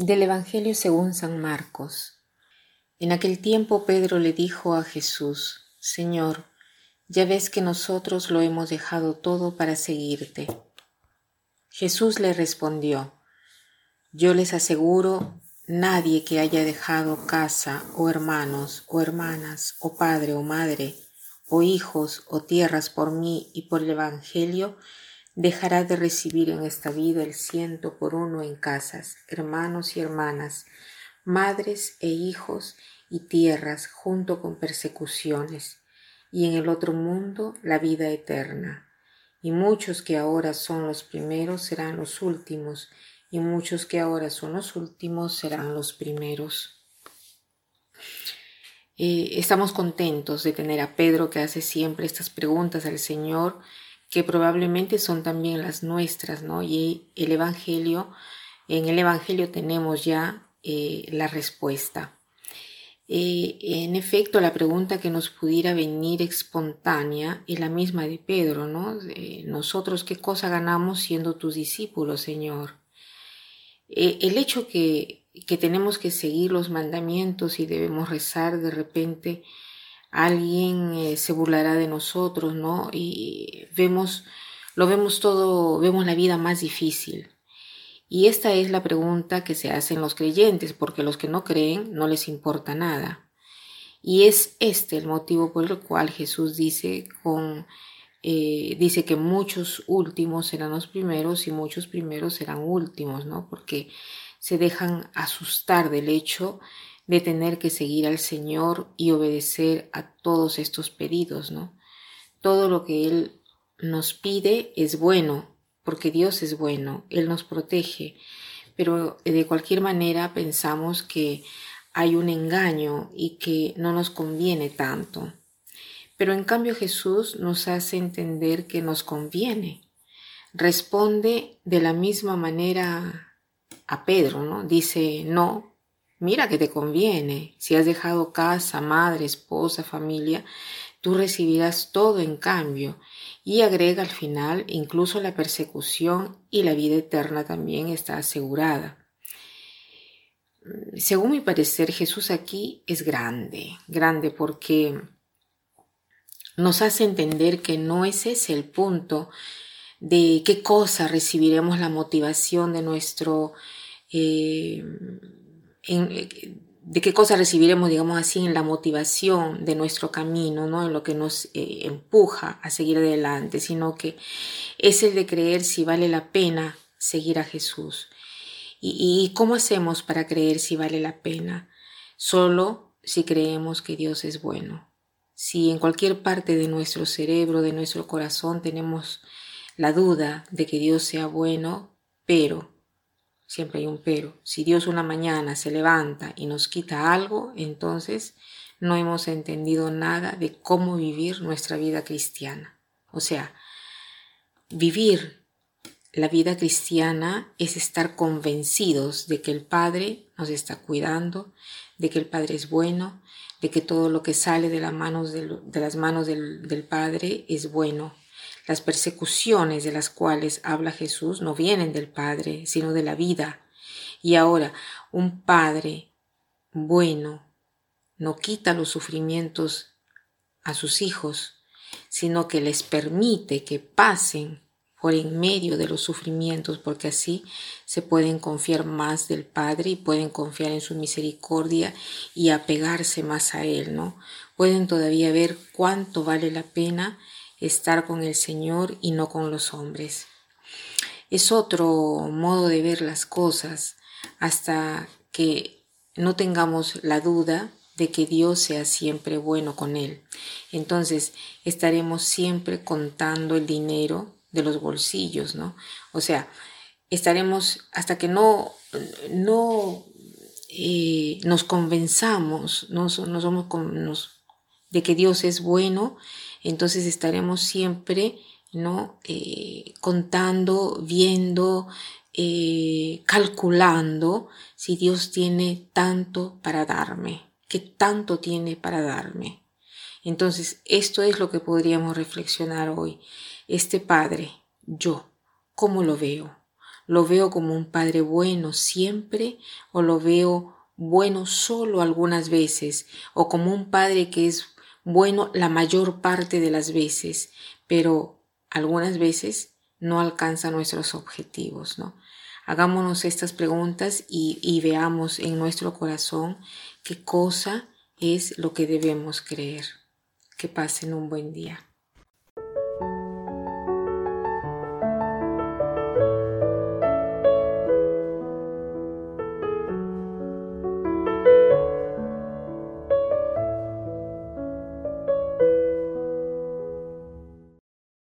Del Evangelio según San Marcos. En aquel tiempo Pedro le dijo a Jesús, Señor, ya ves que nosotros lo hemos dejado todo para seguirte. Jesús le respondió, Yo les aseguro, nadie que haya dejado casa o hermanos o hermanas o padre o madre o hijos o tierras por mí y por el Evangelio, dejará de recibir en esta vida el ciento por uno en casas, hermanos y hermanas, madres e hijos y tierras junto con persecuciones, y en el otro mundo la vida eterna. Y muchos que ahora son los primeros serán los últimos, y muchos que ahora son los últimos serán los primeros. Eh, estamos contentos de tener a Pedro que hace siempre estas preguntas al Señor que probablemente son también las nuestras, ¿no? Y el Evangelio, en el Evangelio tenemos ya eh, la respuesta. Eh, en efecto, la pregunta que nos pudiera venir espontánea es la misma de Pedro, ¿no? nosotros, ¿qué cosa ganamos siendo tus discípulos, Señor? Eh, el hecho que, que tenemos que seguir los mandamientos y debemos rezar de repente alguien eh, se burlará de nosotros, ¿no? Y vemos, lo vemos todo, vemos la vida más difícil. Y esta es la pregunta que se hacen los creyentes, porque los que no creen no les importa nada. Y es este el motivo por el cual Jesús dice eh, dice que muchos últimos serán los primeros y muchos primeros serán últimos, ¿no? Porque se dejan asustar del hecho de tener que seguir al Señor y obedecer a todos estos pedidos, ¿no? Todo lo que Él nos pide es bueno, porque Dios es bueno, Él nos protege, pero de cualquier manera pensamos que hay un engaño y que no nos conviene tanto. Pero en cambio Jesús nos hace entender que nos conviene. Responde de la misma manera a Pedro, ¿no? Dice, no, Mira que te conviene. Si has dejado casa, madre, esposa, familia, tú recibirás todo en cambio. Y agrega al final, incluso la persecución y la vida eterna también está asegurada. Según mi parecer, Jesús aquí es grande, grande porque nos hace entender que no es ese el punto de qué cosa recibiremos la motivación de nuestro eh, eh, de qué cosa recibiremos, digamos así, en la motivación de nuestro camino, ¿no? En lo que nos eh, empuja a seguir adelante, sino que es el de creer si vale la pena seguir a Jesús. ¿Y, y cómo hacemos para creer si vale la pena? Solo si creemos que Dios es bueno. Si en cualquier parte de nuestro cerebro, de nuestro corazón tenemos la duda de que Dios sea bueno, pero siempre hay un pero. Si Dios una mañana se levanta y nos quita algo, entonces no hemos entendido nada de cómo vivir nuestra vida cristiana. O sea, vivir la vida cristiana es estar convencidos de que el Padre nos está cuidando, de que el Padre es bueno, de que todo lo que sale de, las manos del, del Padre es bueno, las persecuciones de las cuales habla Jesús no vienen del Padre, sino de la vida. Y ahora, un Padre bueno no quita los sufrimientos a sus hijos, sino que les permite que pasen por en medio de los sufrimientos, porque así se pueden confiar más del Padre y pueden confiar en su misericordia y apegarse más a Él, ¿no? Pueden todavía ver cuánto vale la pena estar con el Señor y no con los hombres. Es otro modo de ver las cosas hasta que no tengamos la duda de que Dios sea siempre bueno con Él. Entonces estaremos siempre contando el dinero de los bolsillos, ¿no? O sea, estaremos hasta que no, no eh, nos convenzamos, no, no somos de que Dios es bueno, entonces estaremos siempre ¿no? Eh, contando, viendo, eh, calculando si Dios tiene tanto para darme, qué tanto tiene para darme. Entonces, esto es lo que podríamos reflexionar hoy. Este Padre, yo, ¿cómo lo veo? ¿Lo veo como un padre bueno siempre o lo veo bueno solo algunas veces o como un padre que es bueno la mayor parte de las veces, pero algunas veces no alcanza nuestros objetivos, ¿no? Hagámonos estas preguntas y, y veamos en nuestro corazón qué cosa es lo que debemos creer. Que pasen un buen día.